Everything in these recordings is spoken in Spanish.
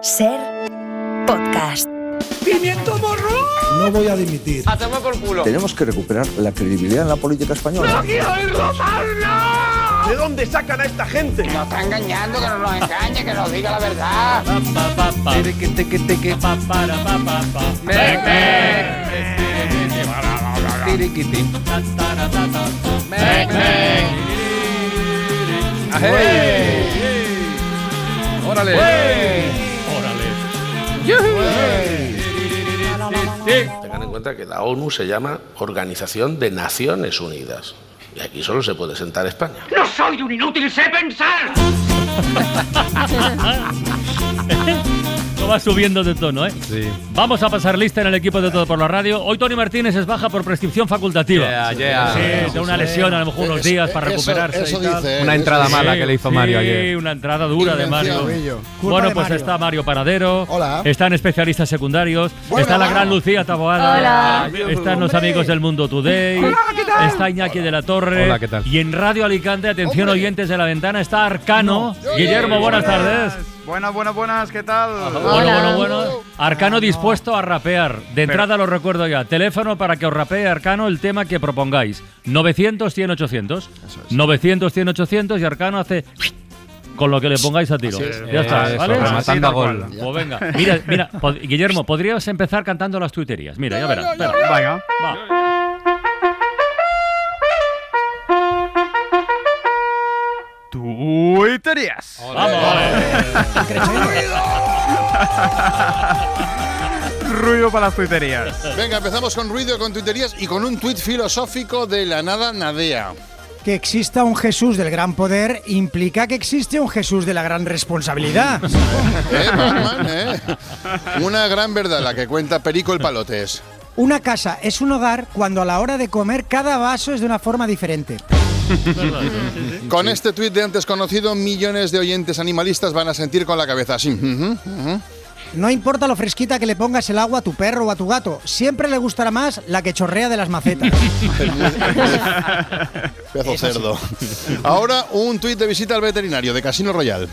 Ser podcast. ¡Pimiento morro! No voy a dimitir. A tomar por culo. Tenemos que recuperar la credibilidad en la política española. ¿De dónde sacan a esta gente? Nos está engañando, que nos lo engañe, que nos diga la verdad. ¡Órale! Tengan en cuenta que la ONU se llama Organización de Naciones Unidas. Y aquí solo se puede sentar España. ¡No soy un inútil, sé pensar! No va subiendo de tono, ¿eh? Sí. Vamos a pasar lista en el equipo de Todo por la Radio. Hoy Tony Martínez es baja por prescripción facultativa. Yeah, yeah. Sí, de una lesión, a lo mejor unos días para Eso- recuperarse eso y tal. dice, Una entrada mala que le hizo Sí, Mario ayer. una entrada dura de. Mario. Bueno, pues está Mario Paradero. Hola. Están especialistas secundarios. Bueno, está la gran Lucía Taboada. Hola. Están los amigos del Mundo Today. Está Iñaki de la Torre. Hola, ¿qué tal? Y en Radio Alicante, atención Hombre. oyentes de la ventana, está Arcano. Guillermo, buenas tardes. Buenas, buenas, buenas, ¿qué tal? Bueno, bueno, bueno. Arcano dispuesto a rapear. De entrada lo recuerdo ya. Teléfono para que os rapee Arcano el tema que propongáis. 900 100 800. 900 100 800 y Arcano hace con lo que le pongáis a tiro. Ya está, Eso, ¿vale? rematando a gol. Pues venga. Mira, mira, Guillermo, podrías empezar cantando las tuiterías. Mira, ya verás. espera. Venga. Va. Vamos. Ruido para las tuiterías. Venga, empezamos con ruido, con tuiterías y con un tuit filosófico de la nada Nadea. Que exista un Jesús del gran poder implica que existe un Jesús de la gran responsabilidad. ¿Eh, Batman, eh? Una gran verdad la que cuenta Perico el Palotes. Una casa es un hogar cuando a la hora de comer cada vaso es de una forma diferente. Con este tuit de antes conocido, millones de oyentes animalistas van a sentir con la cabeza así. No importa lo fresquita que le pongas el agua a tu perro o a tu gato, siempre le gustará más la que chorrea de las macetas. Pedazo cerdo. Ahora un tuit de visita al veterinario de Casino Royal.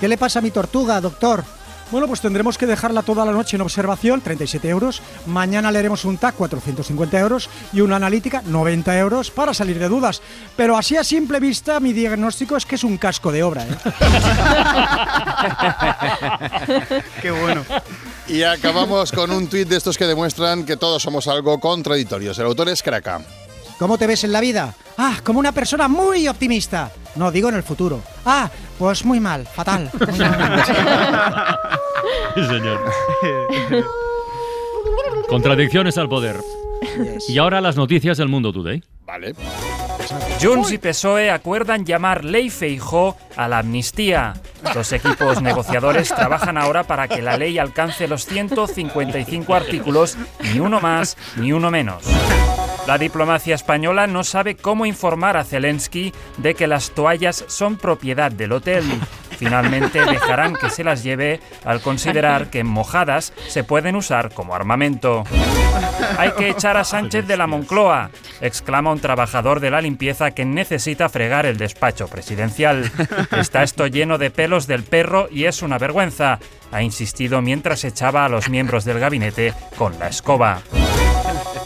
¿Qué le pasa a mi tortuga, doctor? Bueno, pues tendremos que dejarla toda la noche en observación, 37 euros. Mañana le haremos un TAC, 450 euros. Y una analítica, 90 euros, para salir de dudas. Pero así a simple vista, mi diagnóstico es que es un casco de obra. ¿eh? Qué bueno. Y acabamos con un tuit de estos que demuestran que todos somos algo contradictorios. El autor es Kraka. ¿Cómo te ves en la vida? Ah, como una persona muy optimista. No, digo en el futuro. Ah, pues muy mal, fatal. Muy mal. Sí, señor. Contradicciones al poder. Y ahora las noticias del Mundo Today. Vale. Junts y PSOE acuerdan llamar Ley Feijó a la amnistía. Los equipos negociadores trabajan ahora para que la ley alcance los 155 artículos, ni uno más ni uno menos. La diplomacia española no sabe cómo informar a Zelensky de que las toallas son propiedad del hotel. Finalmente dejarán que se las lleve al considerar que mojadas se pueden usar como armamento. Hay que echar a Sánchez de la Moncloa, exclama un trabajador de la limpieza que necesita fregar el despacho presidencial. Está esto lleno de pelos del perro y es una vergüenza, ha insistido mientras echaba a los miembros del gabinete con la escoba.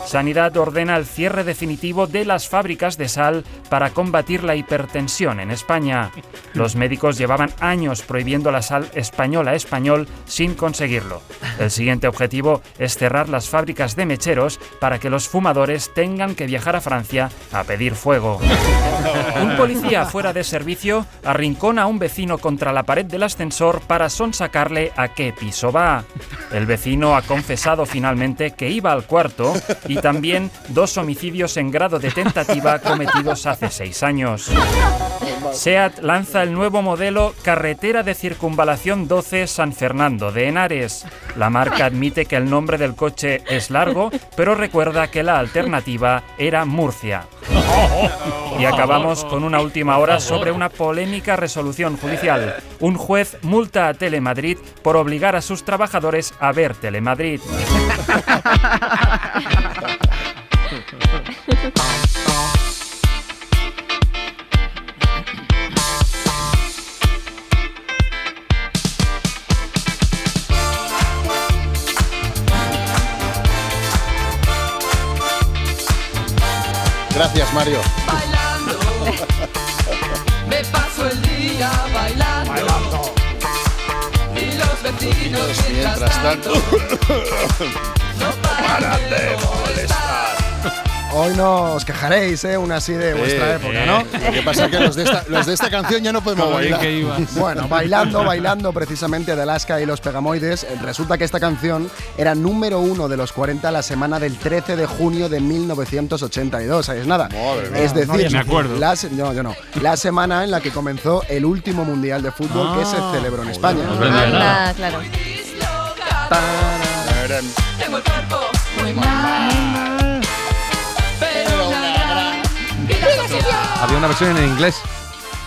Sanidad ordena el cierre definitivo de las fábricas de sal para combatir la hipertensión en España. Los médicos llevaban años prohibiendo la sal española español sin conseguirlo. El siguiente objetivo es cerrar las fábricas de mecheros para que los fumadores tengan que viajar a Francia a pedir fuego. Un policía fuera de servicio arrincona a un vecino contra la pared del ascensor para sonsacarle a qué piso va. El vecino ha confesado finalmente que iba al cuarto y también dos homicidios en grado de tentativa cometidos hace seis años. SEAT lanza el nuevo modelo Carretera de Circunvalación 12 San Fernando de Henares. La marca admite que el nombre del coche es largo, pero recuerda que la alternativa era Murcia. Y acabamos con una última hora sobre una polémica resolución judicial. Un juez multa a Telemadrid por obligar a sus trabajadores a ver Telemadrid. Gracias, Mario. Mientras tanto. no paran de molestar. Hoy no os quejaréis, ¿eh? Una así de vuestra Eh, época, ¿no? Lo que pasa es que los de esta, los de esta canción ya no podemos Como bailar. que. Bueno, bailando, bailando precisamente de Alaska y los Pegamoides, resulta que esta canción era número uno de los 40 la semana del 13 de junio de 1982. ¿Sabes nada? Madre mía. Es No, no decir, Me acuerdo. la se- no, yo no. La semana en la que comenzó el último mundial de fútbol que se Ah. celebró en España. No. Anda, claro. Tengo el cuerpo muy mal. Había una versión en inglés.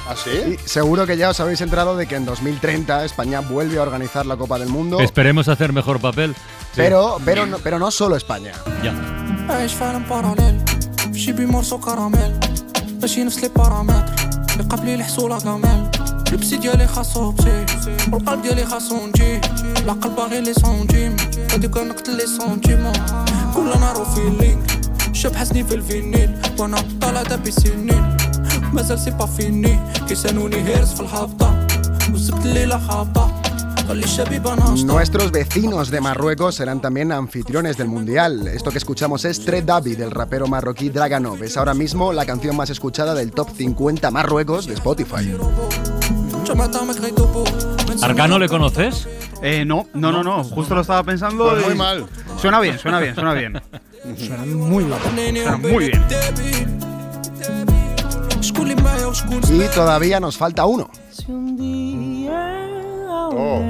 ¿Ah, sí? Y seguro que ya os habéis enterado de que en 2030 España vuelve a organizar la Copa del Mundo. Esperemos hacer mejor papel. Pero, pero, no, pero no solo España. Ya. عايش في عالم باراليل في شي بيمارسو كراميل ماشي نفس لي بارامتر اللي قبلي الحصولة كامل لبسي ديالي خاصو بسي والقلب ديالي خاصو نجي العقل باغي لي سونتيم هادي كنقتل لي سونتيمون كل نهار فيلينغ شاب حسني في الفينيل وانا طالع دابي سنين مازال سي با فيني كيسانوني هيرس في الهابطة وسبت الليلة خابطة خلي الشبيبة ناشطة Nuestros vecinos de Marruecos serán también anfitriones del Mundial. Esto que escuchamos es Tre Dabi del rapero marroquí Draganov. Es ahora mismo la canción más escuchada del top 50 Marruecos de Spotify. جمعتها مكري توبو ¿Arcano le conoces? Eh, no, no, no, no. Justo lo estaba pensando. Pues muy y- mal. Suena bien, suena bien, suena bien. Pues Suena muy guapo. Muy bien. Y todavía nos falta uno. Oh.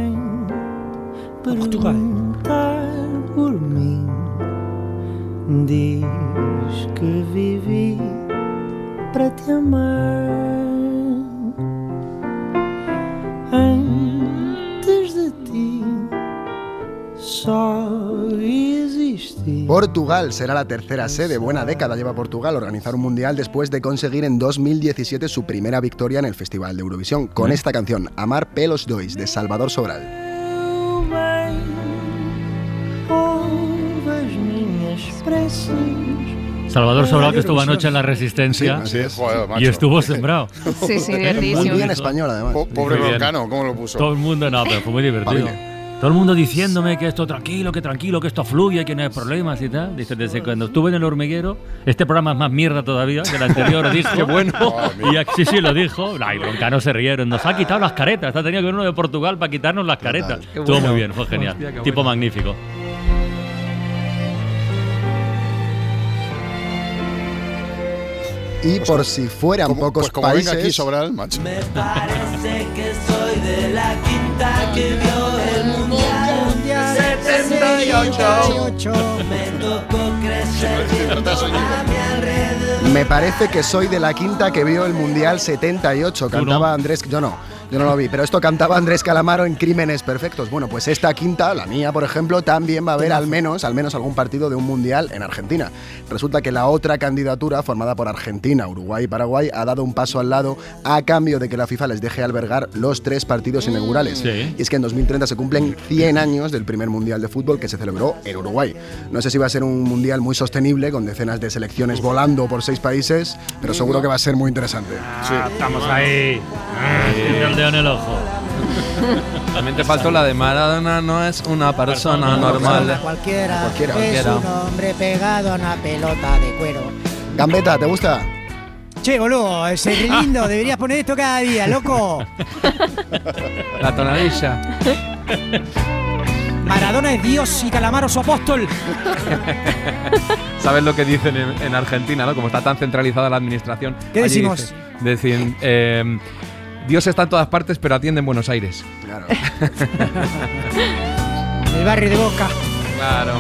que te amar. Portugal será la tercera sede. Buena década lleva Portugal organizar un mundial después de conseguir en 2017 su primera victoria en el Festival de Eurovisión con esta canción, Amar Pelos Dois, de Salvador Sobral. Salvador Sobral, que estuvo anoche en la Resistencia Así es. Joder, macho. y estuvo sembrado. Sí, sí, Muy bien español, además. Po- Pobre. Broncano, ¿cómo lo puso? Todo el mundo, no, pero fue muy divertido. Todo el mundo diciéndome que esto tranquilo, que tranquilo, que esto fluye, que no hay problemas y tal. Dice, desde cuando estuve en el hormiguero, este programa es más mierda todavía que el anterior, dijo. Qué bueno. y sí, sí, lo dijo. Ay, Broncano se rieron. Nos ha quitado las caretas. Ha tenido que uno de Portugal para quitarnos las caretas. Estuvo bueno. muy bien, fue genial. Hostia, tipo bueno. magnífico. Y por si fueran Como- pocos pues como países... venga aquí Sobral, macho. Me parece que soy de la quinta que vio el mundial 78. Me tocó crecer viendo a mi alrededor. Me parece que soy de la quinta que vio el Mundial 78. Cantaba Andrés. Yo no, yo no lo vi, pero esto cantaba Andrés Calamaro en Crímenes Perfectos. Bueno, pues esta quinta, la mía, por ejemplo, también va a haber al menos, al menos algún partido de un Mundial en Argentina. Resulta que la otra candidatura, formada por Argentina, Uruguay y Paraguay, ha dado un paso al lado a cambio de que la FIFA les deje albergar los tres partidos inaugurales. Sí. Y es que en 2030 se cumplen 100 años del primer Mundial de Fútbol que se celebró en Uruguay. No sé si va a ser un Mundial muy sostenible, con decenas de selecciones volando por seis países, pero seguro que va a ser muy interesante. Ah, estamos ahí. Tiene en el ojo. También te faltó la de Maradona, no es una persona normal. Cualquiera, Cualquiera. es Cualquiera. un hombre pegado a una pelota de cuero. Gambetta, ¿te gusta? Che, boludo, qué lindo, deberías poner esto cada día, loco. La tonadilla. Maradona es Dios y Calamaro su apóstol. ¿Sabes lo que dicen en, en Argentina, no? Como está tan centralizada la administración. ¿Qué decimos? dice- Decían, eh, Dios está en todas partes, pero atiende en Buenos Aires. Claro. El barrio de Boca. Claro.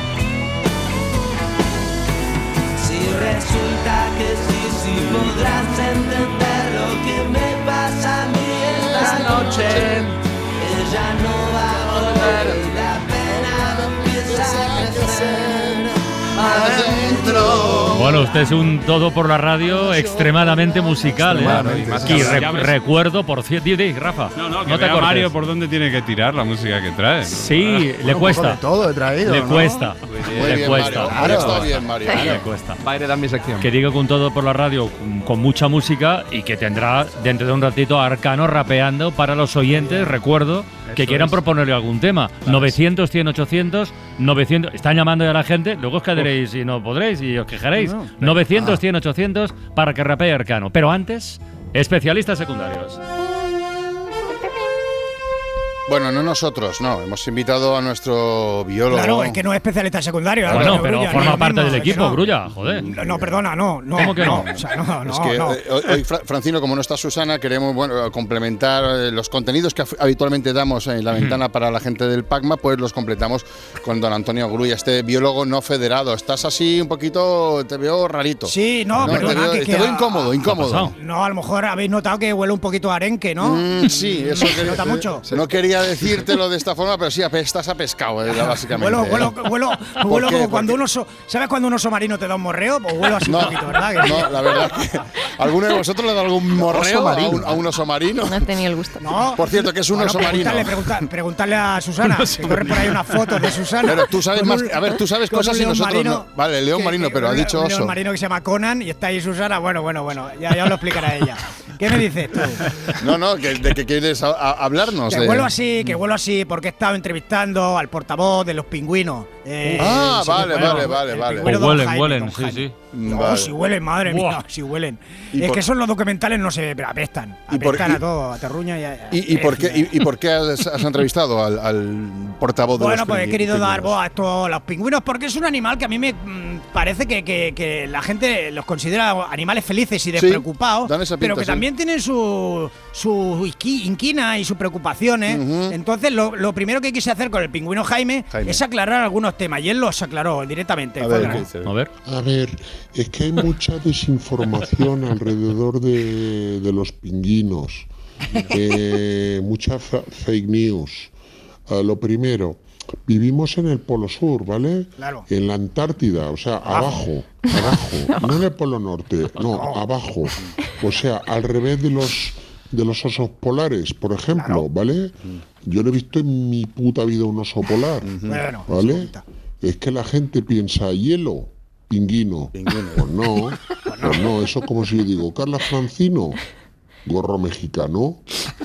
Si resulta que sí, sí podrás entender lo que me pasa a mí esta noche. Ella no va a volver Bueno, usted es un todo por la radio extremadamente musical. ¿eh? Extremadamente. Y re- Ya ves. recuerdo, por cierto. Rafa. No, no, que no te vea. Mario por dónde tiene que tirar la música que trae. Sí, le un cuesta. poco de todo he traído, Le ¿no? cuesta. Muy le bien, cuesta. Mario. Ahora está bien, Mario. Le cuesta. Va a heredar mi sección. Que digo con todo por la radio, con, mucha música y que tendrá dentro de un ratito a Arcano rapeando para los oyentes, recuerdo, que Eso quieran es. proponerle algún tema. 900, 100, 800, 900. Están llamando ya a la gente, luego os quedaréis y no podréis y os quejaréis. No, no. 900, 100, 800 para que rapee Arcano. Pero antes, especialistas secundarios. Bueno, no nosotros, no. Hemos invitado a nuestro biólogo. Claro, es que no es especialista secundario. Bueno, Álvaro pero Grulla, forma parte mismo, del equipo, no. Grulla, joder. No, no, perdona, no. no ¿Cómo que no? O sea, no, no, Es que no. eh, hoy, hoy, Fra- Francino, como no está Susana, queremos bueno, complementar eh, los contenidos que habitualmente damos en la ventana para la gente del PACMA, pues los completamos con don Antonio Grulla, este biólogo no federado. Estás así un poquito, te veo rarito. Sí, no, te perdona, veo, que- te veo incómodo, incómodo. No, a lo mejor habéis notado que huele un poquito a arenque, ¿no? Mm, sí, eso Se nota mucho. No quería decírtelo de esta forma, pero sí, apestas a pescado, eh, básicamente. Huelo, ¿eh? huelo, ¿Por huelo qué? como cuando un oso. ¿Sabes cuando un oso marino te da un morreo? Pues huelo así No, un poquito, ¿verdad? No, la verdad que ¿Alguno de vosotros le da algún morreo a un, a un oso marino? No he tenido el gusto. No. Por cierto, que es un Bueno, oso marino. preguntarle, pregunta- preguntarle a Susana. Un corre por ahí una foto de Susana. Pero tú sabes más. un- A ver, tú sabes cosas un y león nosotros marino no. Vale, león que- marino, que- pero ha un- dicho un oso. león marino que se llama Conan y está ahí Susana. Bueno, bueno, bueno. Ya, ya os lo explicará ella. ¿Qué me dices tú? No, no, que, de que quieres a- a- hablarnos. Que de- vuelo así, que vuelo así, porque he estado entrevistando al portavoz de los pingüinos. Eh, Ah, vale, vale, vale, vale. O Don huelen, Jaime, huelen, sí, sí. No, Vale. si huelen, madre Buah. mía, si huelen. ¿Y Es por- que esos los documentales no se apestan. ¿Y por- Apestan y- a todo, a terruña y a. ¿Y, y por qué, y, y por qué has, has entrevistado al, al portavoz de Bueno, los pues he querido dar voz a estos los pingüinos porque es un animal que a mí me mm, parece que, que- que la gente los considera animales felices y despreocupados, pero que sí. también tienen su, su inqui- inquina y sus preocupaciones. Entonces, lo, lo primero que quise hacer con el pingüino Jaime, Jaime. es aclarar algunos temas y él los aclaró directamente. A ver. A ver. A ver, es que hay mucha desinformación alrededor de, de los pingüinos, Eh, mucha fa- fake news. Ah, lo primero, vivimos en el Polo Sur, ¿vale? Claro. En la Antártida, o sea, abajo, abajo, no en el Polo Norte, no, abajo. O sea, al revés de los de los osos polares, por ejemplo, ¿vale? Yo no he visto en mi puta vida un oso polar, Bueno, ¿vale? Es que la gente piensa hielo, pingüino. Pues no, pues no, eso es como si yo digo, Carla Francino, gorro mexicano.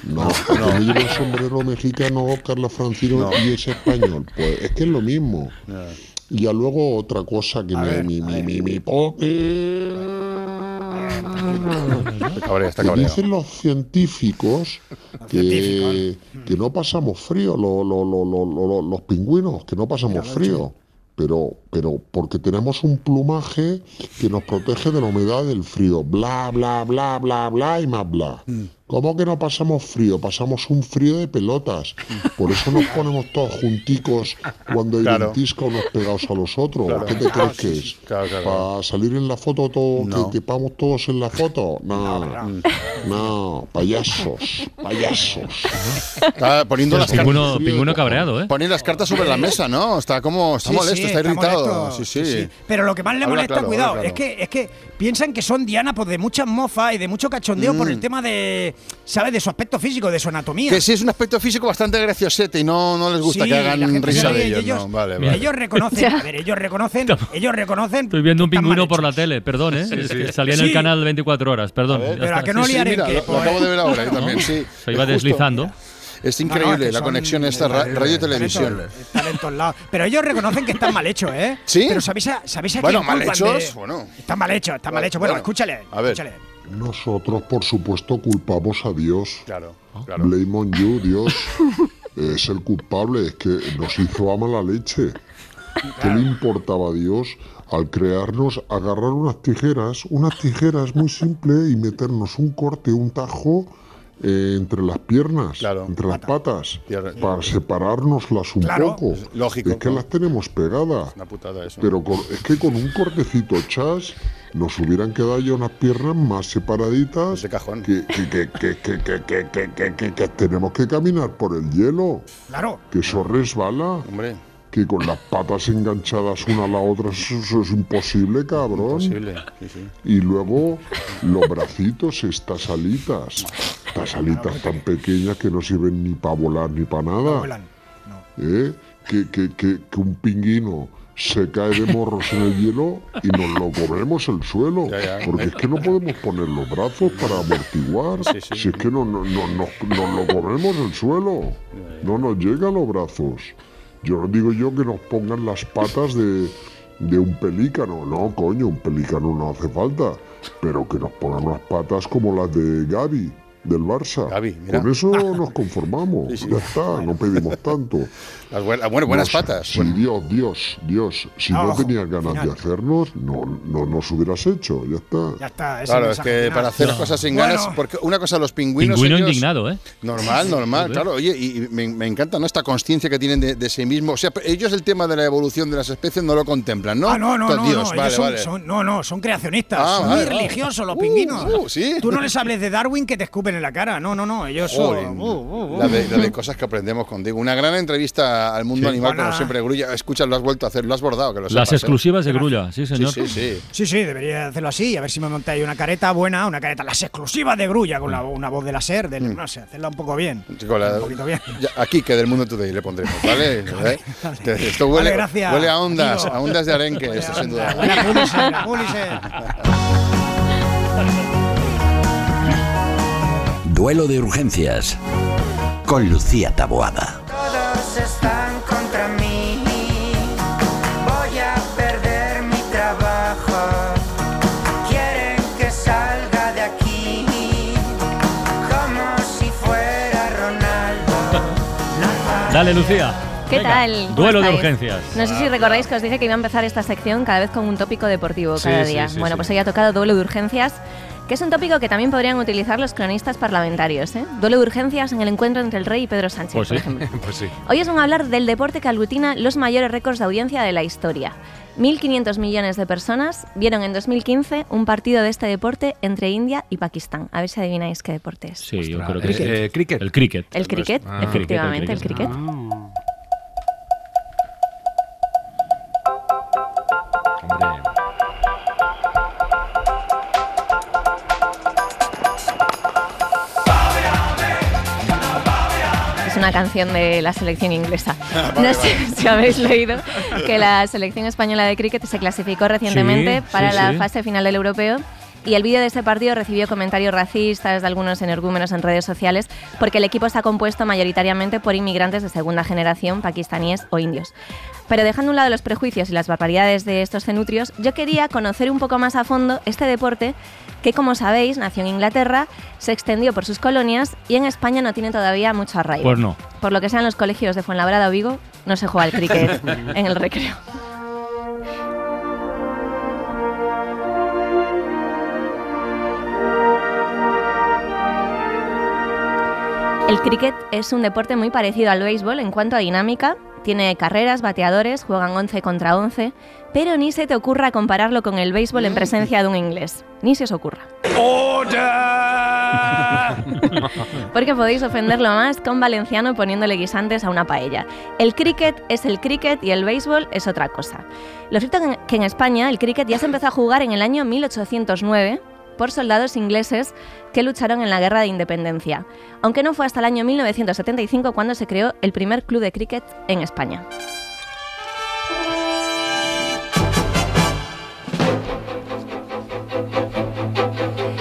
No, porque no lleva un sombrero mexicano, Carla Francino, y es español. Pues es que es lo mismo. Y ya luego otra cosa que me, mi, mi, mi, mi po- Está cabreado, está que cabreado. dicen los científicos que, que no pasamos frío, lo- lo- lo- lo- lo- los pingüinos, que no pasamos frío. Pero, pero porque tenemos un plumaje que nos protege de la humedad del frío. Bla, bla, bla, bla, bla y más bla. ¿Cómo que no pasamos frío? Pasamos un frío de pelotas. Por eso nos ponemos todos junticos cuando hay Claro. ventisca unos pegados a los otros. Claro. ¿Qué te crees que es? Claro, claro. ¿Para salir en la foto todo, No. que quepamos todos en la foto? No, no, payasos, payasos. Está poniendo las pingüino, cartas. pingüino cabreado, ¿eh? Poniendo las cartas sobre la mesa, ¿no? Está como. Está Sí, molesto, sí, está, está irritado. molesto. Sí, sí. Pero lo que más le Habla molesta, claro, cuidado, es, que, es que piensan que son Diana pues, de muchas mofas y de mucho cachondeo por Mm. el tema de, ¿sabes? De su aspecto físico, de su anatomía. Que sí es un aspecto físico bastante graciosete y no, no les gusta Sí, que hagan risa de ellos. ellos- no, vale, vale. Ellos reconocen, a ver, ellos reconocen, ellos reconocen. Estoy viendo un pingüino por la tele, perdón, ¿eh? Sí, Es sí. que Salía en el canal 24 horas, perdón. Pero a que no Sí, sí, liaren mira, que, lo, lo pues, acabo de ver ahora, yo también, sí. Se iba deslizando. Es No, no, increíble que la conexión esta ra- radio y televisión. Están en todos lados. Pero ellos reconocen que están mal hechos, ¿eh? ¿Sí? Pero ¿sabéis a, ¿sabéis a Bueno, quién mal hechos, de- bueno. Están mal hechos, están mal hechos. Bueno, Bueno, escúchale. a ver. escúchale. Nosotros, por supuesto, culpamos a Dios. Claro, claro. Blame on you, Dios. es el culpable, es que nos hizo a mala leche. ¿Qué le importaba a Dios al crearnos, agarrar unas tijeras, unas tijeras muy simple y meternos un corte, un tajo eh, entre las piernas, claro. entre las patas, Pierre. para separárnoslas un poco. Es lógico. Es que las tenemos pegadas. Putada eso. Pero es que con un cortecito chas nos hubieran quedado ya unas piernas más separaditas. Ese cajón. Que, que, que, que, tenemos que caminar por el hielo. Claro. Que eso resbala. Hombre. Que con las patas enganchadas una a la otra, eso, eso es imposible, cabrón. Imposible, sí, sí. Y luego los bracitos, estas alitas. Estas alitas tan pequeñas que no sirven ni para volar ni para nada. ¿Eh? Que, que, que, que un pingüino se cae de morros en el hielo y nos lo comemos el suelo. Ya, ya. Porque es que no podemos poner los brazos para amortiguar. Si es que no, no, no, no- nos lo comemos el suelo. No nos llega a los brazos. Yo no digo yo que nos pongan las patas de, de un pelícano. No, coño, un pelícano no hace falta. Pero que nos pongan unas patas como las de Gaby, del Barça. mira. Con eso nos conformamos. Ya está, no pedimos tanto. Las buen- ah, bueno, buenas Nos- patas. Si Dios, Dios, Dios, si No, no, tenías ganas final. de hacernos, no, no nos hubieras hecho. Ya está. Ya está. ese Claro, es que final. para hacer cosas sin ganas, Bueno, porque una cosa los pingüinos. Pingüino ellos- indignado, ¿eh? Normal, normal, claro. Oye, y me, me encanta ¿no? esta consciencia que tienen de, de sí mismos. O sea, ellos el tema de la evolución de las especies no lo contemplan, ¿no? Ah, no, no, no, Dios, no, vale, son, vale. son- no, no, son creacionistas, Ah, son vale, muy vale. religiosos los Uh, pingüinos. uh, ¿sí? Tú no les hables de Darwin que te escupen en la cara, no, no, no, ellos son... Uh, uh, uh. la, de, la de cosas que aprendemos contigo. Una gran entrevista al mundo Sí. animal, Buena. como siempre, Grulla. Escucha, lo has vuelto a hacer, lo has bordado, que lo Las sepas, ¿eh? exclusivas de Grulla, sí, señor. Sí, sí, sí. Sí, sí, debería hacerlo así, a ver si me monta ahí una careta buena, una careta, las exclusivas de Grulla, con la- una voz de la SER, del- no sé, hacerla un poco bien. Con la- Un poquito bien. ya, aquí, que del mundo today le pondremos, ¿vale? ¿Eh? Esto huele, Vale, gracias, huele a ondas, amigo. a ondas de arenque, esto sin duda. Pulitzer, Pulitzer. Duelo de urgencias con Lucía Taboada. Todos están contra mí. Voy a perder mi trabajo. Quieren que salga de aquí. Como si fuera Ronaldo. Dale, Lucía. ¿Qué Venga, tal? ¿Cómo Duelo de urgencias. No sé si recordáis que os dije que iba a empezar esta sección cada vez con un tópico deportivo Sí, cada sí, día. sí, bueno, sí. pues hoy ha tocado duelo de urgencias, que es un tópico que también podrían utilizar los cronistas parlamentarios. ¿eh? Duelo de urgencias en el encuentro entre el rey y Pedro Sánchez, Pues por sí, ejemplo. pues sí. Hoy os van a hablar del deporte que aglutina los mayores récords de audiencia de la historia. 1.500 millones de personas vieron en 2015 un partido de este deporte entre India y Pakistán. A ver si adivináis qué deporte es. Sí, yo creo que eh, cricket. El cricket. El cricket, Ah. efectivamente, el cricket. Es una canción de la selección inglesa. No sé si habéis leído que la selección española de cricket se clasificó recientemente Sí, para sí, la sí. fase final del europeo. Y el vídeo de ese partido recibió comentarios racistas de algunos energúmenos en redes sociales porque el equipo está compuesto mayoritariamente por inmigrantes de segunda generación, pakistaníes o indios. Pero dejando a un lado los prejuicios y las barbaridades de estos cenutrios, yo quería conocer un poco más a fondo este deporte que, como sabéis, nació en Inglaterra, se extendió por sus colonias y en España no tiene todavía mucho arraigo. Pues no. Por lo que sean los colegios de Fuenlabrada o Vigo, no se juega al cricket en el recreo. El cricket es un deporte muy parecido al béisbol en cuanto a dinámica. Tiene carreras, bateadores, juegan 11 contra 11, pero ni se te ocurra compararlo con el béisbol en presencia de un inglés. Ni se os ocurra. Porque podéis ofenderlo más con valenciano poniéndole guisantes a una paella. El cricket es el cricket y el béisbol es otra cosa. Lo cierto es que en España el cricket ya se empezó a jugar en el año 1809 por soldados ingleses que lucharon en la Guerra de Independencia, aunque no fue hasta el año 1975 cuando se creó el primer club de cricket en España.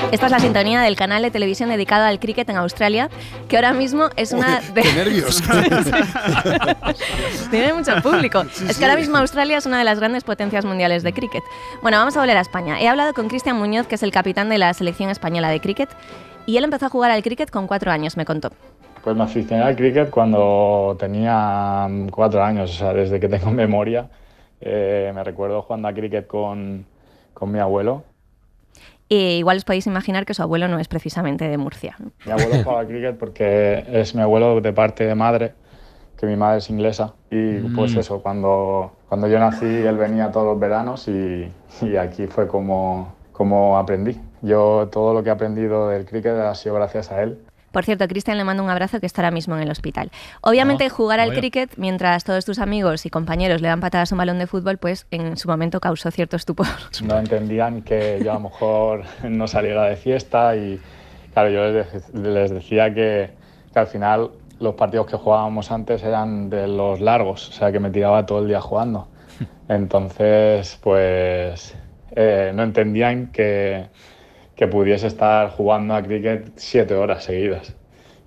Esta es la sintonía del canal de televisión dedicado al cricket en Australia, que ahora mismo es una de... ¡Qué nervios! Tiene mucho público. es que ahora mismo Australia es una de las grandes potencias mundiales de cricket. Bueno, vamos a volver a España. He hablado con Cristian Muñoz, que es el capitán de la selección española de cricket, y él empezó a jugar al cricket con cuatro años, me contó. Pues me aficioné al cricket cuando tenía mm, cuatro años, o sea, desde que tengo memoria. Eh, me recuerdo jugando a cricket con, con mi abuelo. Y igual os podéis imaginar que su abuelo no es precisamente de Murcia. Mi abuelo jugaba cricket porque es mi abuelo de parte de madre, que mi madre es inglesa. Y pues Mm. eso, cuando, cuando yo nací él venía todos los veranos y, y aquí fue como, como aprendí. Yo todo lo que he aprendido del cricket ha sido gracias a él. Por cierto, Cristian le manda un abrazo que está ahora mismo en el hospital. Obviamente, jugar al cricket mientras todos tus amigos y compañeros le dan patadas a un balón de fútbol, pues en su momento causó cierto estupor. No entendían que yo a lo mejor no saliera de fiesta y claro, yo les, de- les decía que, que al final los partidos que jugábamos antes eran de los largos, o sea que me tiraba todo el día jugando. Entonces, pues eh, no entendían que, que pudiese estar jugando a cricket siete horas seguidas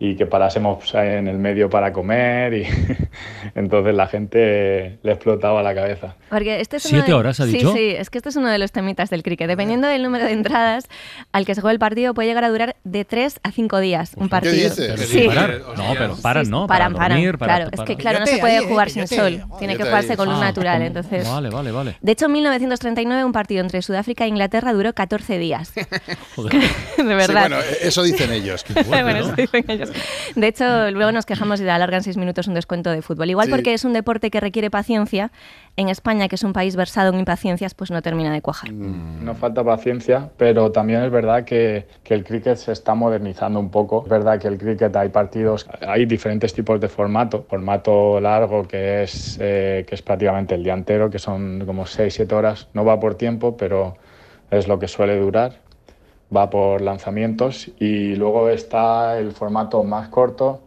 y que parásemos en el medio para comer y entonces la gente le explotaba la cabeza. Porque este es ¿Siete de- horas, ha sí, dicho? Sí, es que este es uno de los temitas del cricket. Dependiendo del número de entradas al que se juega el partido, puede llegar a durar de 3 a 5 días un partido. Pero Sí. sin parar. No, pero paran, ¿no? Paran, para paran. dormir, para claro, es para- que claro, no se puede ahí, jugar sin sol. Tiene que jugarse ahí. con luz Ah, natural. Entonces, Vale, vale, vale. de hecho, en 1939 un partido entre Sudáfrica e Inglaterra duró 14 días. de verdad. Sí, bueno, eso dicen ellos. Bueno, eso dicen ellos. De hecho, luego nos quejamos y le alargan seis minutos un descuento de fútbol. Igual Sí. porque es un deporte que requiere paciencia, en España, que es un país versado en impaciencias, pues no termina de cuajar. No falta paciencia, pero también es verdad que, que el cricket se está modernizando un poco. Es verdad que el cricket hay partidos, hay diferentes tipos de formato. Formato largo, que es, eh, que es prácticamente el día entero, que son como 6-7 horas. No va por tiempo, pero es lo que suele durar. Va por lanzamientos. Y luego está el formato más corto,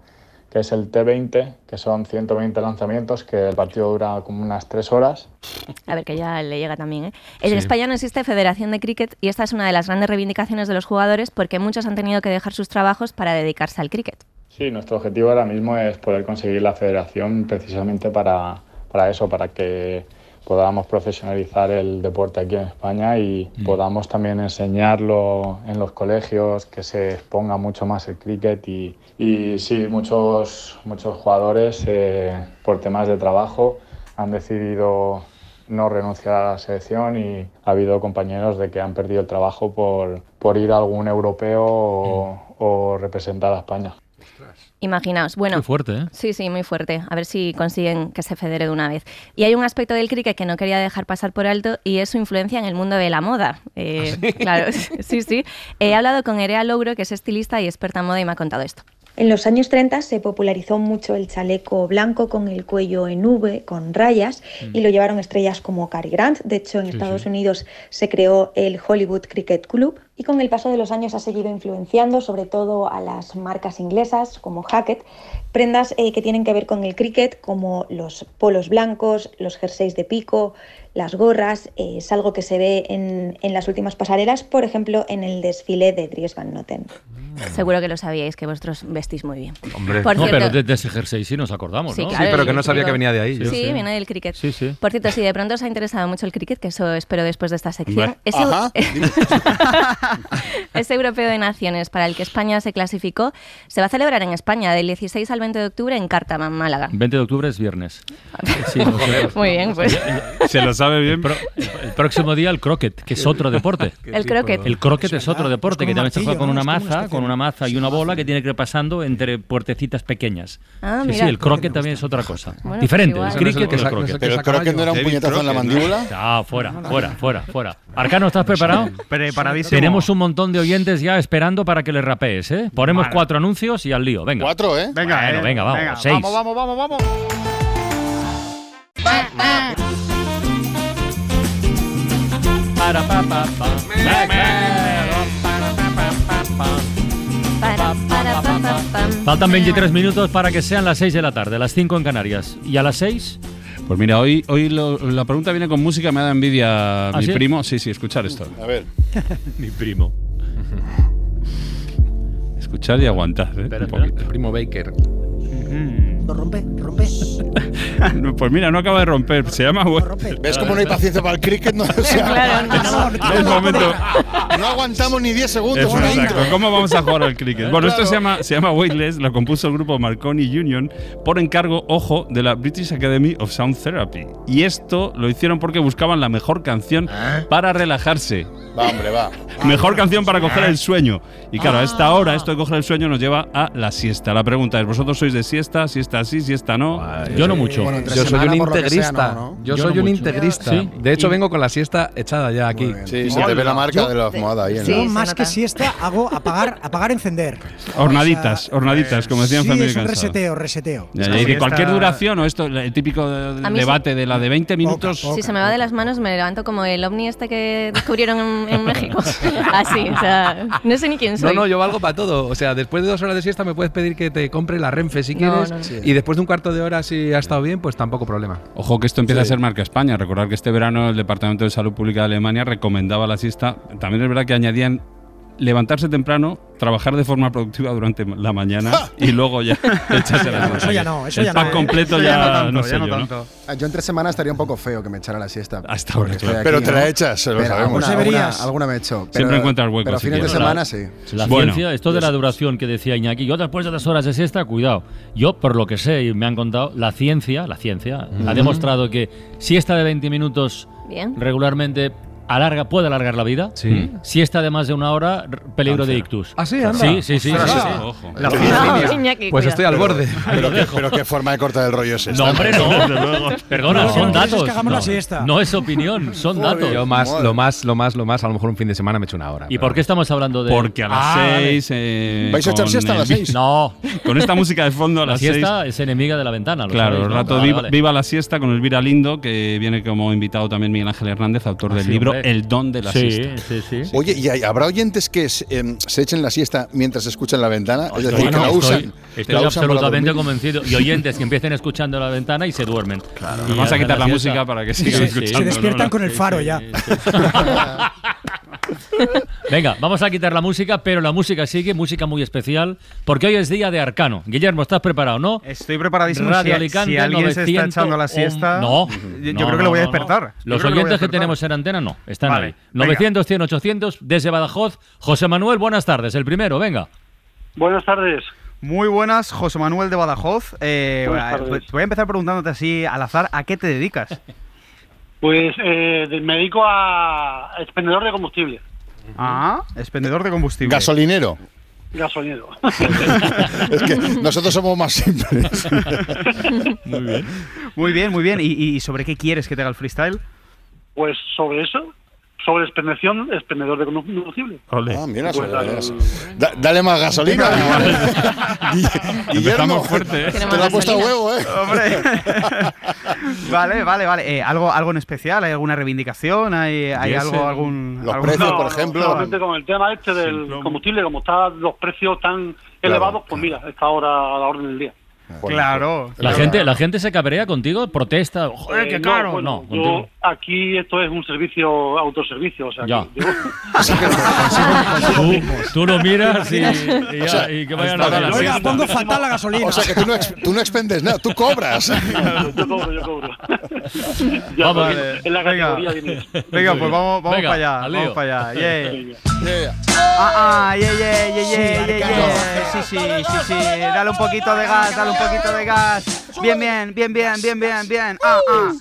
que es el T20, que son 120 lanzamientos, que el partido dura como unas 3 horas. A ver, que ya le llega también. ¿eh? En Sí. España no existe Federación de Cricket y esta es una de las grandes reivindicaciones de los jugadores porque muchos han tenido que dejar sus trabajos para dedicarse al cricket. Sí, nuestro objetivo ahora mismo es poder conseguir la federación precisamente para, para eso, para que podamos profesionalizar el deporte aquí en España y podamos también enseñarlo en los colegios, que se exponga mucho más el cricket y, y sí, muchos, muchos jugadores eh, por temas de trabajo han decidido no renunciar a la selección y ha habido compañeros de que han perdido el trabajo por, por ir a algún europeo o, o representar a España. Imaginaos, bueno. Muy fuerte, ¿eh? Sí, sí, muy fuerte. A ver si consiguen que se federe de una vez. Y hay un aspecto del cricket que no quería dejar pasar por alto y es su influencia en el mundo de la moda. Eh, Claro, sí, sí. He hablado con Erea Louro, que es estilista y experta en moda, y me ha contado esto. En los años 30 se popularizó mucho el chaleco blanco con el cuello en V, con rayas, y lo llevaron estrellas como Cary Grant. De hecho, en Sí, Estados sí. Unidos se creó el Hollywood Cricket Club y con el paso de los años ha seguido influenciando sobre todo a las marcas inglesas como Hackett, prendas eh, que tienen que ver con el cricket como los polos blancos, los jerseys de pico, las gorras. eh, es algo que se ve en, en las últimas pasarelas, por ejemplo, en el desfile de Dries Van Noten. Seguro que lo sabíais, que vosotros vestís muy bien. Hombre, Por no, cierto- pero de, de ese jersey sí nos acordamos, Sí, ¿no? claro, el típico- Yo Sí, sé. viene del cricket. Sí, sí. Por cierto, si de pronto os ha interesado mucho el cricket, que eso espero después de esta sección, ese, Ajá. ese europeo de naciones para el que España se clasificó se va a celebrar en España del 16 al 20 de octubre en Cártama, Málaga. 20 de octubre es viernes. Sí, no. Muy bien, pues. Se lo sabe bien. El, pro- el próximo día el croquet, que es otro deporte. El croquet. El croquet es otro deporte, Es que también se juega con ¿no? una Es maza, especie con una maza y una bola que tiene que ir pasando entre puertecitas pequeñas. Ah, sí, mira. sí, el croquet también es otra cosa. Bueno, Diferente, el cricket Ese y el no es el croquet. que Pero el croquet no era un puñetazo en la ¿no? mandíbula. Ah, fuera, fuera, fuera, fuera. Arcano, ¿estás preparado? Preparadísimo. Tenemos un montón de oyentes ya esperando para que le rapees, ¿eh? Ponemos Vale. cuatro anuncios y al lío, venga. Cuatro, ¿eh? Venga, Bueno, eh, venga, vamos, venga, seis. Vamos, vamos, vamos, vamos. Para, pa, pa, pa. Para, para, pa, Faltan 23 minutos para que sean las 6 de la tarde, las 5 en Canarias. ¿Y a las 6? Pues mira, hoy, hoy lo- la pregunta viene con música, me da envidia ¿Ah, mi sí? primo. Sí, sí, escuchar esto. A ver. Mi primo. Escuchar y aguantar, ¿eh? Un poquito. Primo Baker. Lo rompe, rompe. No, Pues mira, no acaba de romper. Se llama. ¿Ves cómo no hay paciencia para el cricket? No, o sea, Claro, no, momento. aguantamos ni 10 segundos Eso, una exacto. intro. ¿Cómo vamos a jugar al cricket? Bueno, esto se llama, se llama Weightless, lo compuso el grupo Marconi Union por encargo, ojo, de la British Academy of Sound Therapy. Y esto lo hicieron porque buscaban la mejor canción para relajarse. Va, hombre, va. Mejor canción para coger el sueño. Y claro, a esta hora, esto de coger el sueño nos lleva a la siesta. La pregunta es, ¿vosotros sois de siesta? ¿Siesta sí? ¿Siesta no? Yo no mucho. Bueno, entre Yo soy un sea, integrista. no, ¿no? Yo, Yo soy no un mucho. integrista. Sí. De hecho, vengo con la siesta echada ya aquí. Sí, se te ve la marca de la almohada ahí. en la- más que siesta hago apagar, apagar, encender. Hornaditas, O sea, hornaditas, como decían Sí, Familia es un reseteo, reseteo. Ya, Sí, ya, y de cualquier duración, o esto, el típico debate de la de 20 minutos. Poca, Si se me va de las manos, me levanto como el ovni este que descubrieron en, en México. Así, o sea, no sé ni quién No, soy. no, yo valgo para todo. O sea, después de dos horas de siesta me puedes pedir que te compre la Renfe si No, quieres. no, no. Y después de un cuarto de hora, si ha estado bien, pues tampoco problema. Ojo que esto empieza a ser marca España. Recordar que este verano el Departamento de Salud Pública de Alemania recomendaba la siesta. También es verdad que añadían levantarse temprano, trabajar de forma productiva durante la mañana y luego ya echarse Eso ya no, eso el ya pack no, ¿eh? completo Eso ya, no tanto, no ya sé no yo, tanto. Ah, Yo entre semana estaría un poco feo que me echara la siesta. Hasta ahora, claro. aquí, Pero te la echas, lo Pero sabemos. Alguna, alguna- alguna me echo. Pero, Siempre encuentras hueco, Pero si fines de semana sí. La Bueno. ciencia, esto de la duración que decía Iñaki, yo después de las horas de siesta, cuidado. Yo, por lo que sé y me han contado, la ciencia, la ciencia, ha demostrado que siesta de 20 minutos Bien. regularmente alarga, puede alargar la vida. Sí. Siesta de más de una hora, peligro de ictus. Ah, sí, anda. Sí, sí, sí. Ostras, sí, sí. ojo. La No, Pues estoy al borde. Pero, qué, pero qué forma de cortar el rollo es esta. No, hombre, no. Perdona, No, son es datos. que hagamos no, la siesta. no es opinión, son datos. Yo más, lo más, lo más, lo más, a lo mejor un fin de semana me echo una hora. ¿Y por qué estamos hablando de.? Porque a las Ah. 6. eh, ¿Vais a echar siesta a las seis? No, Con esta música de fondo a la las 6. siesta es enemiga de la ventana. Claro, sabéis, rato viva, vale. viva la siesta con Elvira Lindo, que viene como invitado también Miguel Ángel Hernández, autor Ah, del sí, libro El don de la Sí, siesta. sí, sí. Oye, ¿y hay- habrá oyentes que se, em, se echen la siesta mientras escuchan la ventana? Es decir, Estoy, que la usan. estoy la usan para absolutamente convencido. Y oyentes que empiecen escuchando la ventana y se duermen. Claro, Vamos a quitar la música para que sigan escuchando. Se despiertan ¿no? con el faro ya. Venga, vamos a quitar la música, pero la música sigue, música muy especial, porque hoy es día de Arcano. Guillermo, ¿estás preparado, no? Estoy preparadísimo. Radio si, Alicante, si alguien se está 900 echando la siesta, No, yo, yo no, creo que lo voy a despertar. Los que oyentes que tenemos en antena no, están Vale, ahí. venga. 900, 100, 800, desde Badajoz. José Manuel, buenas tardes. El primero, venga. Buenas tardes. Muy buenas, José Manuel de Badajoz. Eh, Buenas bueno, tardes. voy a empezar preguntándote así al azar, ¿a qué te dedicas? Pues eh, me dedico a expendedor de combustible, Ah, expendedor de combustible. Gasolinero. gasolinero. Es que nosotros somos más simples. Muy bien. Muy bien, muy bien. ¿Y, y sobre qué quieres que te haga el freestyle? Pues sobre eso, sobre expendeción, expendedor de combustible. Ah, mira, Pues, eso. Da- dale más gasolina. Guillermo, fuerte, ¿eh? te lo ha puesto a huevo, ¿eh? Hombre. vale, vale, vale. Eh, ¿algo, ¿Algo en especial? ¿Hay alguna reivindicación? ¿Hay, hay algo, algún. Los algún- precios, No, por no, ejemplo. solamente con el tema este del combustible, como están los precios tan elevados, pues mira, está ahora a la orden del día. Claro. La claro. gente, la gente se cabrea contigo, protesta. Joder, Eh, qué no, caro. bueno, No, yo aquí esto es un servicio, autoservicio, o sea, Ya. que yo- Tú, tú lo miras y, y ya- O sea, y que vayan a dar la Oiga, pongo fatal la gasolina. O sea que tú no, ex- tú no expendes nada, tú cobras. yo cobro, yo cobro. ya, Vamos, vale. en la Venga. viene. Venga, pues vamos, vamos Venga, para allá. al Vamos para allá. Yeah. Venga. Ah, ah, yeah, yeah, yeah, yeah, yeah, yeah. Sí, sí, sí, sí. Dale un poquito de gas, dale un poquito de gas. Bien, bien, bien, bien, bien, bien, bien. Ah, ah.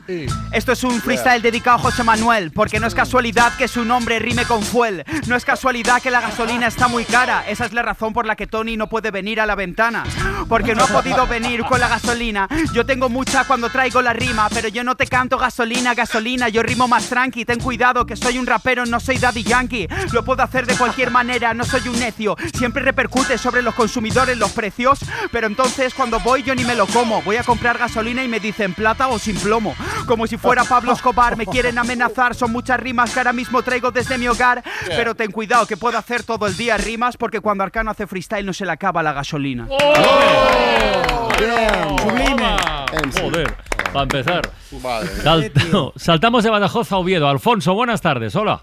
Esto es un freestyle dedicado a José Manuel, porque no es casualidad que su nombre rime con fuel. No es casualidad que la gasolina está muy cara. Esa es la razón por la que Tony no puede venir a la ventana. Porque no ha podido venir con la gasolina. Yo tengo mucha cuando traigo la rima, pero yo no te canto gasolina, gasolina. Yo rimo más tranqui. Ten cuidado que soy un rapero, no soy Daddy Yankee. Lo puedo hacer de cualquier manera, no soy un necio. Siempre repercute sobre los consumidores los precios. Pero entonces cuando voy yo ni me lo como. Voy a comprar gasolina y me dicen plata o sin plomo. Como si fuera Pablo Escobar, me quieren amenazar. Son muchas rimas que ahora mismo traigo desde mi hogar. Pero ten cuidado que puedo hacer todo el día rimas porque cuando Arcano hace freestyle no se le acaba la gasolina. Sublime. Joder, para empezar. Madre mía. Sal- saltamos de Badajoz a Oviedo. Alfonso, buenas tardes. Hola.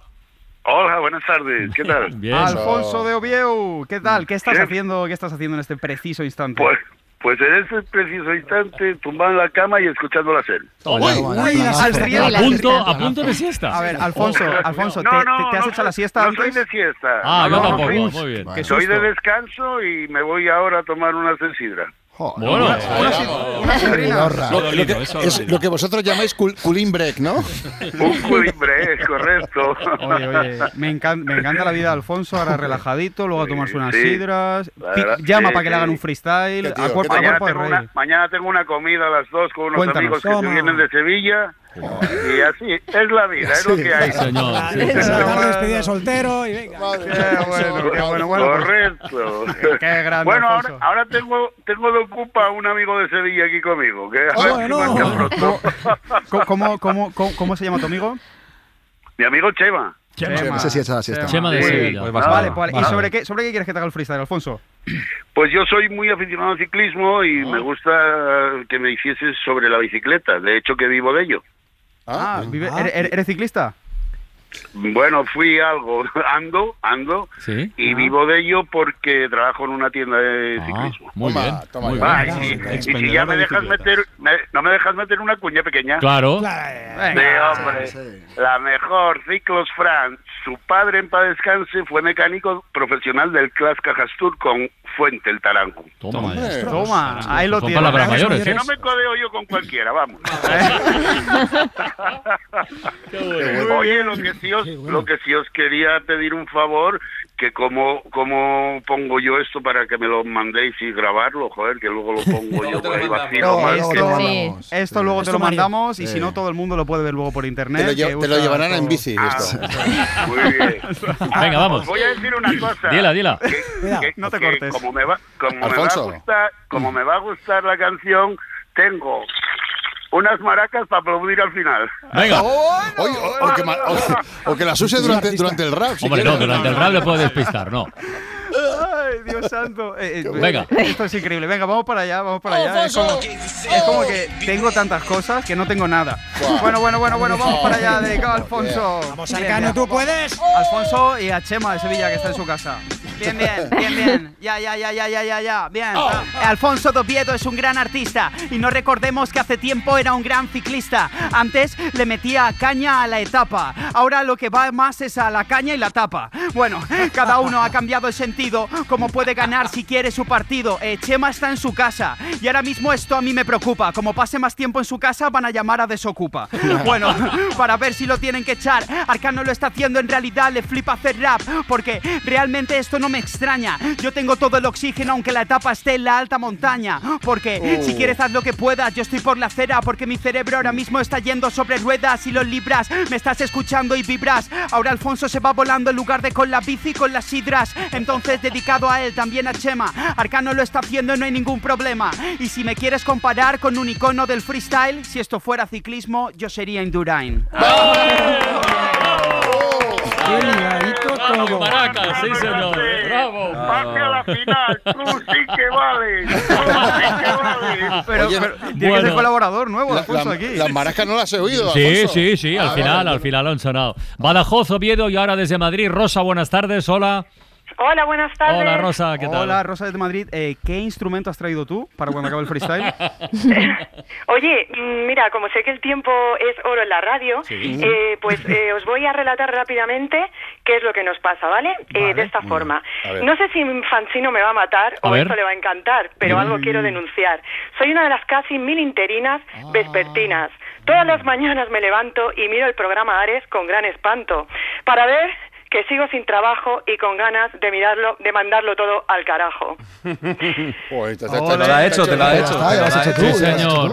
Hola, buenas tardes. ¿Qué tal? Bien. Alfonso de Oviedo, ¿qué tal? ¿Qué estás Bien. haciendo? ¿Qué estás haciendo en este preciso instante? Pues, pues en este preciso instante, tumbado en la cama y escuchando la serie. A punto, a punto de siesta. A ver, Alfonso, Alfonso, ¿te, No, te- no, te has no hecho la siesta no antes? soy de siesta. Ah, yo tampoco. soy- Muy bien. Qué Soy de descanso y me voy ahora a tomar una Bueno. Lo, que, es lo que vosotros llamáis cul, cooling break, ¿no? Un culimbre, es correcto. Oye, oye, me, encan- me encanta la vida de Alfonso, ahora relajadito, luego a tomarse unas sí. sidras, verdad, llama sí, para que le hagan un freestyle, a, cuerpo, a mañana, cuerpo de tengo una, mañana tengo una comida a las dos con unos Cuéntanos. amigos que se vienen de Sevilla. Y así, es la vida, es lo que hay. señor. Tarde despedida de soltero y venga. Qué bueno, qué bueno, bueno. pues, Correcto. Qué grande, bueno, ahora, ahora tengo, tengo de ocupa un amigo de Sevilla aquí conmigo. Que a si pronto. ¿Cómo, cómo, cómo, cómo, se llama tu amigo? Mi amigo Chema. Chema. Sí está, sí está. Chema de Sí. Sevilla. Pues Vale, vale. ¿Y Vale. sobre qué, sobre qué quieres que te haga el freestyle, Alfonso? Pues yo soy muy aficionado al ciclismo y Ah. me gusta que me hicieses sobre la bicicleta. De hecho, que vivo de ello. Ah, vive- ¿eres, eres- eres ciclista? Bueno, fui algo, ando, ando, Sí. y vivo de ello porque trabajo en una tienda de ciclismo. Muy bien. muy Va, bien. y, si- y si ya me dejas meter, me- no me dejas meter una cuña pequeña. Claro. Sí, hombre, la mejor, Ciclos France. Su padre, en paz descanse, fue mecánico profesional del Class Cajastur con Fuente, el Tarango. Toma, Toma, ahí lo mayores, Que no me codeo yo con cualquiera, vamos. Oye, lo que sí os, lo que sí os quería pedir un favor, que como, como pongo yo esto para que me lo mandéis y grabarlo, joder, que luego lo pongo yo por ahí vacío. más que- Esto, esto luego te lo Mario. mandamos y si no todo el mundo lo puede ver luego por internet. Te lo, lle- que te lo usa llevarán todo. en bici. esto. Muy bien. Venga, vamos. Os voy a decir una cosa. Dila, dila. Que- que- no te cortes. Como me va, como me va a gustar, como me va a gustar la canción, tengo unas maracas para aplaudir al final. Venga. Oye, o, o que, o- o que las use durante, durante el rap. si Hombre, quieres. no, durante el rap le puedo despistar, no. Ay, Dios santo. Eh, eh, Venga. Esto es increíble. Venga, vamos para allá, vamos para allá. Es como, es como que tengo tantas cosas que no tengo nada. Bueno, bueno, bueno, bueno, vamos para allá, dedicado a Alfonso. Vamos, bien. tú puedes. Alfonso y a Chema de Sevilla, que está en su casa. Bien, bien, bien, bien. Ya, ya, ya, ya, ya, ya, ya. Bien. Eh, Alfonso Doviedo es un gran artista y no recordemos que hace tiempo era un gran ciclista. Antes le metía caña a la etapa. Ahora lo que va más es a la caña y la tapa. Bueno, cada uno ha cambiado el sentido, como puede ganar si quiere su partido. Eh, Chema está en su casa y ahora mismo esto a mí me preocupa. Como pase más tiempo en su casa van a llamar a Desocupa. Bueno, para ver si lo tienen que echar. Arcano lo está haciendo en realidad, le flipa hacer rap, porque realmente esto no me extraña. Yo tengo todo el oxígeno aunque la etapa esté en la alta montaña. Porque si quieres haz lo que puedas, yo estoy por la acera, porque mi cerebro ahora mismo está yendo sobre ruedas y los libras. Me estás escuchando y vibras. Ahora Alfonso se va volando en lugar de con la bici con las sidras. Entonces dedicado a él, también a Chema. Arcano lo está haciendo y no hay ningún problema. Y si me quieres comparar con un icono del freestyle, si esto fuera ciclismo, yo sería Indurain. Qué ligadito todo. Maracas, sí, señor. Bravo. Pase a la final, tú sí que vales, tú sí que vales. Pero, Oye, pero tiene que bueno. ser colaborador nuevo, La- Alfonso, la- aquí. Las maracas no las he oído. Sí, Alfonso. sí, sí, al Ah, final, vale. al final han sonado. Badajoz, Oviedo y ahora desde Madrid. Rosa, buenas tardes, hola. Hola, buenas tardes. Hola, Rosa, ¿qué tal? Hola, Rosa de Madrid. Eh, ¿Qué instrumento has traído tú para cuando acabe el freestyle? Oye, mm, mira, como sé que el tiempo es oro en la radio, Sí. eh, pues eh, os voy a relatar rápidamente qué es lo que nos pasa, ¿vale? Eh, de esta forma. No sé si Fancino me va a matar A o ver. esto le va a encantar, pero Mm. algo quiero denunciar. Soy una de las casi mil interinas vespertinas. Todas las mañanas me levanto y miro el programa Ares con gran espanto para ver que sigo sin trabajo y con ganas de mirarlo, de mandarlo todo al carajo. Joder, te- te- Te te- lo ha hecho, te lo ha hecho. Sí, señor.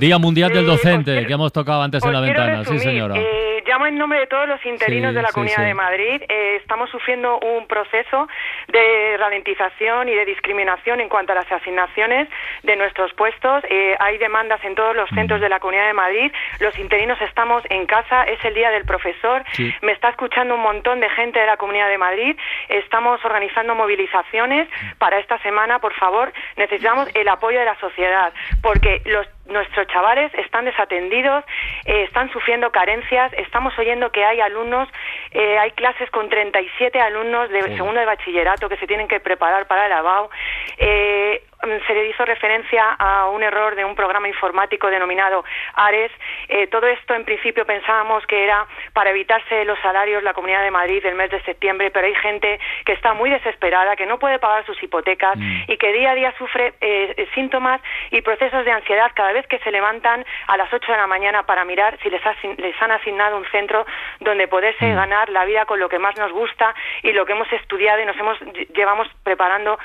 Día Mundial del Docente, que hemos tocado antes en la Os quiero ventana. Sí, señora. Eh, llamo en nombre de todos los interinos Sí, de la sí, Comunidad sí. de Madrid. Eh, estamos sufriendo un proceso de ralentización y de discriminación en cuanto a las asignaciones de nuestros puestos. Eh, hay demandas en todos los centros Mm. de la Comunidad de Madrid. Los interinos estamos en casa. Es el día del profesor. Sí. Me está escuchando un montón de gente de la Comunidad de Madrid. Estamos organizando movilizaciones para esta semana. Por favor, necesitamos el apoyo de la sociedad porque los nuestros chavales están desatendidos, eh, están sufriendo carencias, estamos oyendo que hay alumnos, eh, hay clases con 37 alumnos de segundo de bachillerato que se tienen que preparar para el lavado. Eh, se le hizo referencia a un error de un programa informático denominado Ares. Eh, todo esto en principio pensábamos que era para evitarse los salarios la Comunidad de Madrid del mes de septiembre, pero hay gente que está muy desesperada, que no puede pagar sus hipotecas y que día a día sufre eh, síntomas y procesos de ansiedad cada vez que se levantan a las 8 de la mañana para mirar si les, ha- les han asignado un centro donde poderse ganar la vida con lo que más nos gusta y lo que hemos estudiado y nos hemos llevamos preparándonos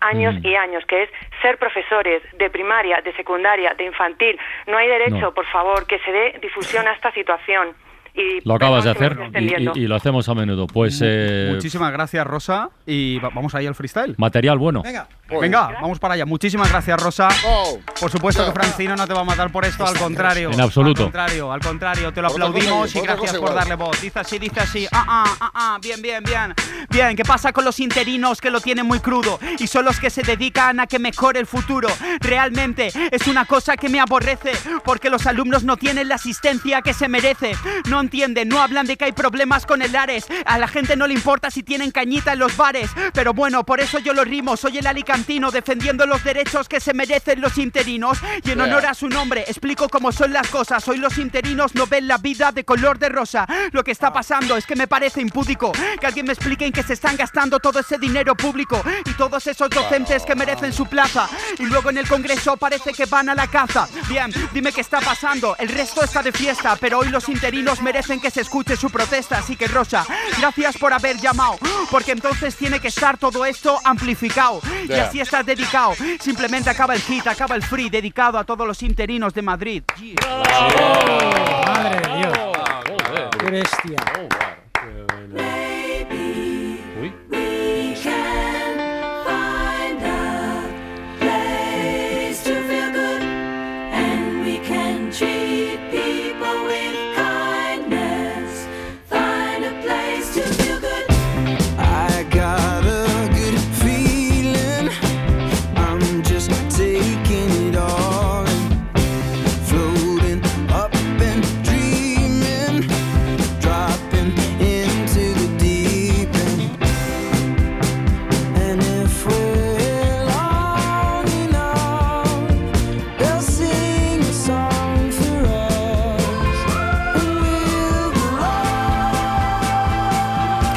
años y años, que es ser profesores de primaria, de secundaria, de infantil. No hay derecho, No. por favor, que se dé difusión a esta situación. Y Lo acabas de hacer y, extendiendo. y- y lo hacemos a menudo. Pues eh, Muchísimas gracias, Rosa. Y va- vamos ahí al freestyle. material bueno. Venga, vamos para allá. Muchísimas gracias, Rosa. Por supuesto que Francino no te va a matar por esto, al contrario. En absoluto. Al contrario, al contrario, te lo Otra aplaudimos y otra gracias cosa por igual. darle voz. Dice así, dice así. Ah, ah, ah, ah, bien, bien, bien. Bien, ¿qué pasa con los interinos que lo tienen muy crudo? Y son los que se dedican a que mejore el futuro. Realmente es una cosa que me aborrece, porque los alumnos no tienen la asistencia que se merece. No entienden, no hablan de que hay problemas con el Ares. A la gente no le importa si tienen cañita en los bares. Pero bueno, por eso yo lo rimo. Soy el alicantino defendiendo los derechos que se merecen los interinos. Y en honor a su nombre, explico cómo son las cosas. Hoy los interinos no ven la vida de color de rosa. Lo que está pasando es que me parece impúdico que alguien me explique en qué se están gastando todo ese dinero público y todos esos docentes que merecen su plaza. Y luego en el Congreso parece que van a la caza. Bien, dime qué está pasando. El resto está de fiesta, pero hoy los interinos merecen que se escuche su protesta. Así que Rosa, gracias por haber llamado, porque entonces tiene que estar todo esto amplificado. Y Yeah. así estás dedicado. Simplemente acaba el hit, acaba el free, dedicado a todos los interinos de Madrid. Madre de Dios. Qué bestia.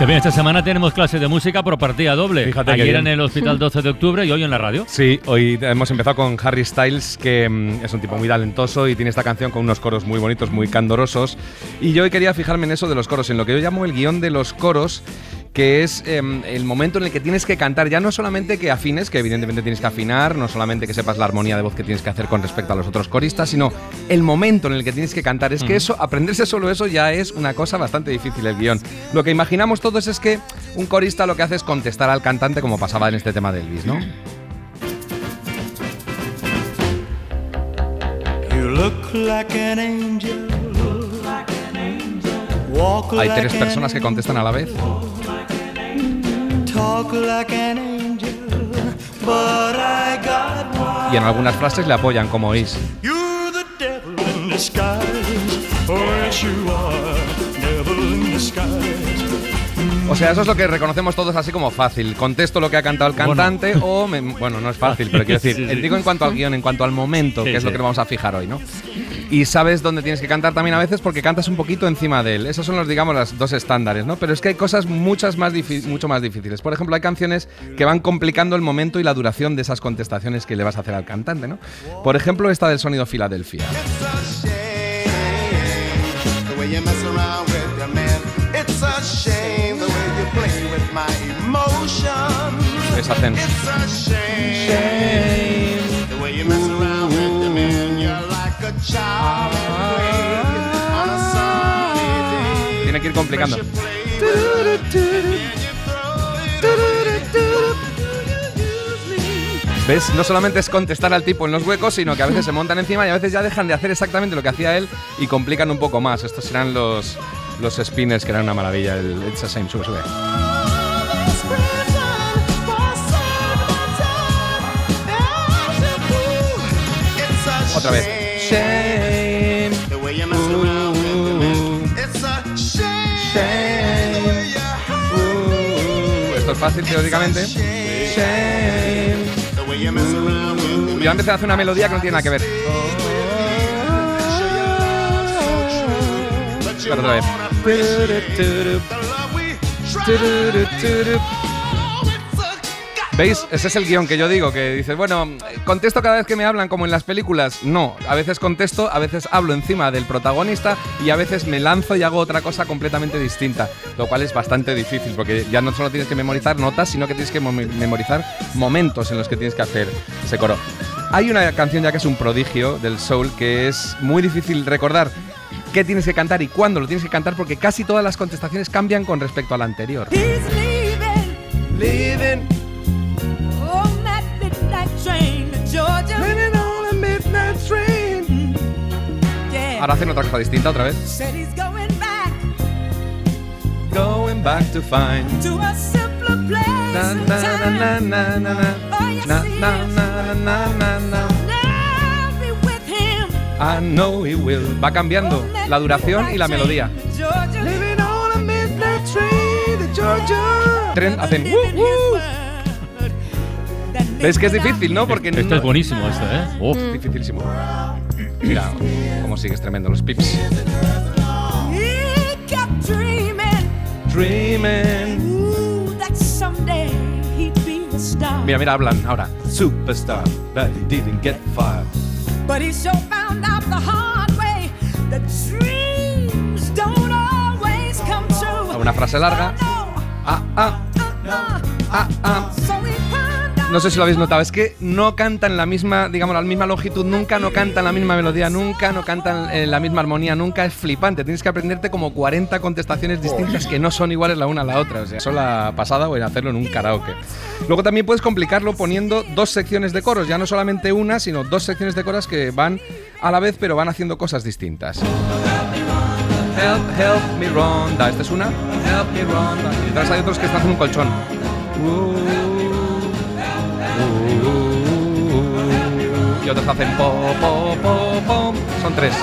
Bien, esta semana tenemos clase de música por partida doble. Fíjate Ayer en el Hospital 12 de Octubre y hoy en la radio. Sí, hoy hemos empezado con Harry Styles, que mm, es un tipo muy talentoso y tiene esta canción con unos coros muy bonitos, muy candorosos. Y yo hoy quería fijarme en eso de los coros, en lo que yo llamo el guion de los coros, que es em, el momento en el que tienes que cantar, ya no solamente que afines, que evidentemente tienes que afinar, no solamente que sepas la armonía de voz que tienes que hacer con respecto a los otros coristas, sino el momento en el que tienes que cantar. Es que eso, aprenderse solo eso ya es una cosa bastante difícil el guion. Lo que imaginamos todos es que un corista lo que hace es contestar al cantante como pasaba en este tema de Elvis, ¿no? You look like an angel. Walk Hay like tres personas que contestan a la vez. Talk like an angel. But I got one. Y en algunas frases le apoyan, como. You're the devil in disguise. Oh, yes, you are. Devil in disguise. O sea, eso es lo que reconocemos todos así como fácil. Contesto lo que ha cantado el cantante o... me- bueno, no es fácil, pero quiero decir, Sí, sí. digo en cuanto al guion, en cuanto al momento, Sí, que es lo que vamos a fijar hoy, ¿no? Y sabes dónde tienes que cantar también a veces porque cantas un poquito encima de él. Esos son los, digamos, los dos estándares, ¿no? Pero es que hay cosas muchas más mucho más difíciles. Por ejemplo, hay canciones que van complicando el momento y la duración de esas contestaciones que le vas a hacer al cantante, ¿no? Por ejemplo, esta del sonido Filadelfia. The way you mess around with your man. It's a shame Les hacen... It's a shame. The way you mess around with your man. You're like a child at play on a sunny day. Tiene que ir complicando. ¿Ves? No solamente es contestar al tipo en los huecos, sino que a veces se montan encima y a veces ya dejan de hacer exactamente lo que hacía él y complican un poco más. Estos serán los, los spinners, que eran una maravilla. El It's the Same, sube, sube. Otra vez. Shame. A shame. Esto es fácil teóricamente. Shame. The way you mess around Y va a empezar a hacer una melodía que no tiene nada que ver. Pero otra vez. ¿Veis? Ese es el guion que yo digo, que dices, bueno, contesto cada vez que me hablan como en las películas. No, a veces contesto, a veces hablo encima del protagonista y a veces me lanzo y hago otra cosa completamente distinta, lo cual es bastante difícil porque ya no solo tienes que memorizar notas, sino que tienes que mo- memorizar momentos en los que tienes que hacer ese coro. Hay una canción ya que es un prodigio del soul que es muy difícil recordar qué tienes que cantar y cuándo lo tienes que cantar porque casi todas las contestaciones cambian con respecto a la anterior. Ahora hacen otra cosa distinta otra vez. Going back to find. I know he will. Va cambiando la duración y la melodía. Tren hacen. "Uh, uh". ¿Ves que es difícil, no? Porque Este no- es buenísimo, este, ¿eh? Dificilísimo. Mira cómo sigues tremendo los pips. Mira, mira, hablan ahora. Superstar, but he didn't get far. But he sure found out the hard way that dreams don't always come true. Una frase larga. Ah, ah, ah, ah. No sé si lo habéis notado, es que no cantan la misma, digamos, la misma longitud, nunca no cantan la misma melodía, nunca no cantan eh, la misma armonía, nunca es flipante. Tienes que aprenderte como 40 contestaciones distintas que no son iguales la una a la otra. O sea, eso la pasada o en hacerlo en un karaoke. Luego también puedes complicarlo poniendo dos secciones de coros, ya no solamente una, sino dos secciones de coros que van a la vez, pero van haciendo cosas distintas. Help, me Ronda. Esta es una. Help. Y detrás hay otros que están en un colchón. Y otros hacen po, po, po, po. Son tres.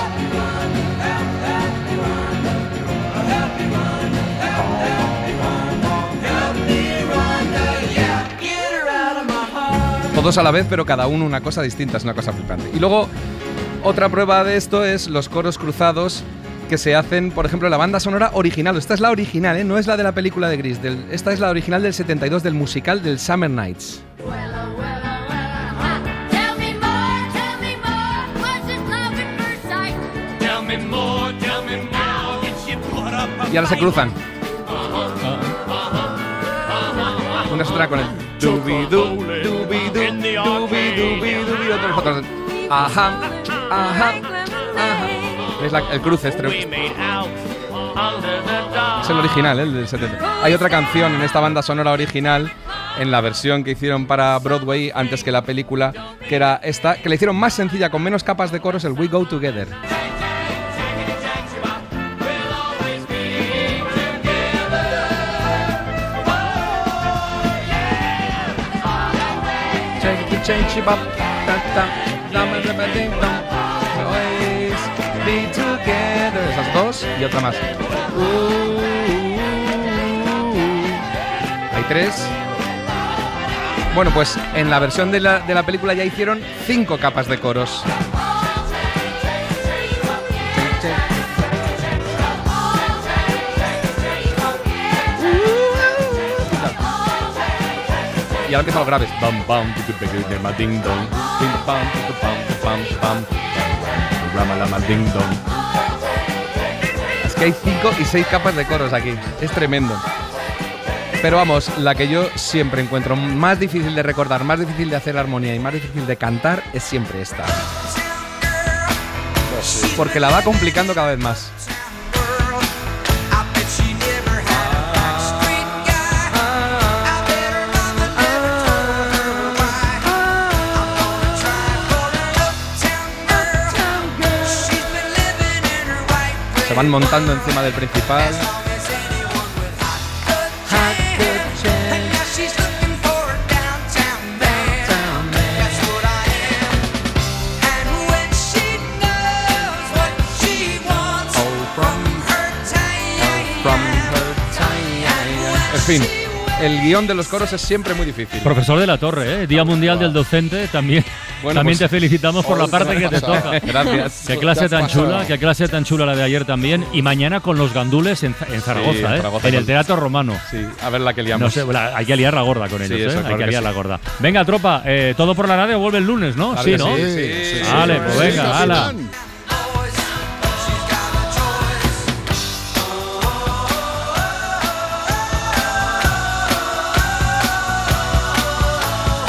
Todos a la vez, pero cada uno una cosa distinta, es una cosa flipante. Y luego, otra prueba de esto es los coros cruzados que se hacen, por ejemplo, la banda sonora original. Esta es la original, ¿eh? no es la de la película de Gris. del- esta es la original del 72 del musical del Summer Nights. Y ahora se cruzan. Una es otra con el ajá, ajá. ¿Veis el cruce? Este, es el original, ¿eh? el del 70. Hay otra canción en esta banda sonora original, en la versión que hicieron para Broadway antes que la película, que era esta, que la hicieron más sencilla, con menos capas de coros, el We Go Together. Change it, up, y otra más. Hay tres. Bueno, pues en la versión de la, de la película ya hicieron cinco capas de coros. Y ahora empiezan los graves. Que hay cinco y seis capas de coros aquí. Es tremendo. Pero vamos, la que yo siempre encuentro más difícil de recordar, más difícil de hacer armonía y más difícil de cantar es siempre esta. Porque la va complicando cada vez más. Van montando encima del principal. En fin, el guion de los coros es siempre muy difícil. Profesor de la Torre, ¿eh? Día Mundial del Docente también. Bueno, también pues- te felicitamos por la parte que te toca. Gracias. Qué clase tan pasado. chula, qué clase tan chula la de ayer también. Y mañana con los gandules en, en Zaragoza, Sí, en ¿eh? Zaragoza en el Teatro Romano. Sí, a ver la que liamos. No sé, la- hay que liar la gorda con Sí, ellos, eso, ¿eh? claro hay que que liar sí. la gorda. Venga, tropa, eh, todo por la radio vuelve el lunes, ¿no? Claro sí, ¿no? sí, sí, sí, sí. Vale, pues Sí, venga, ala.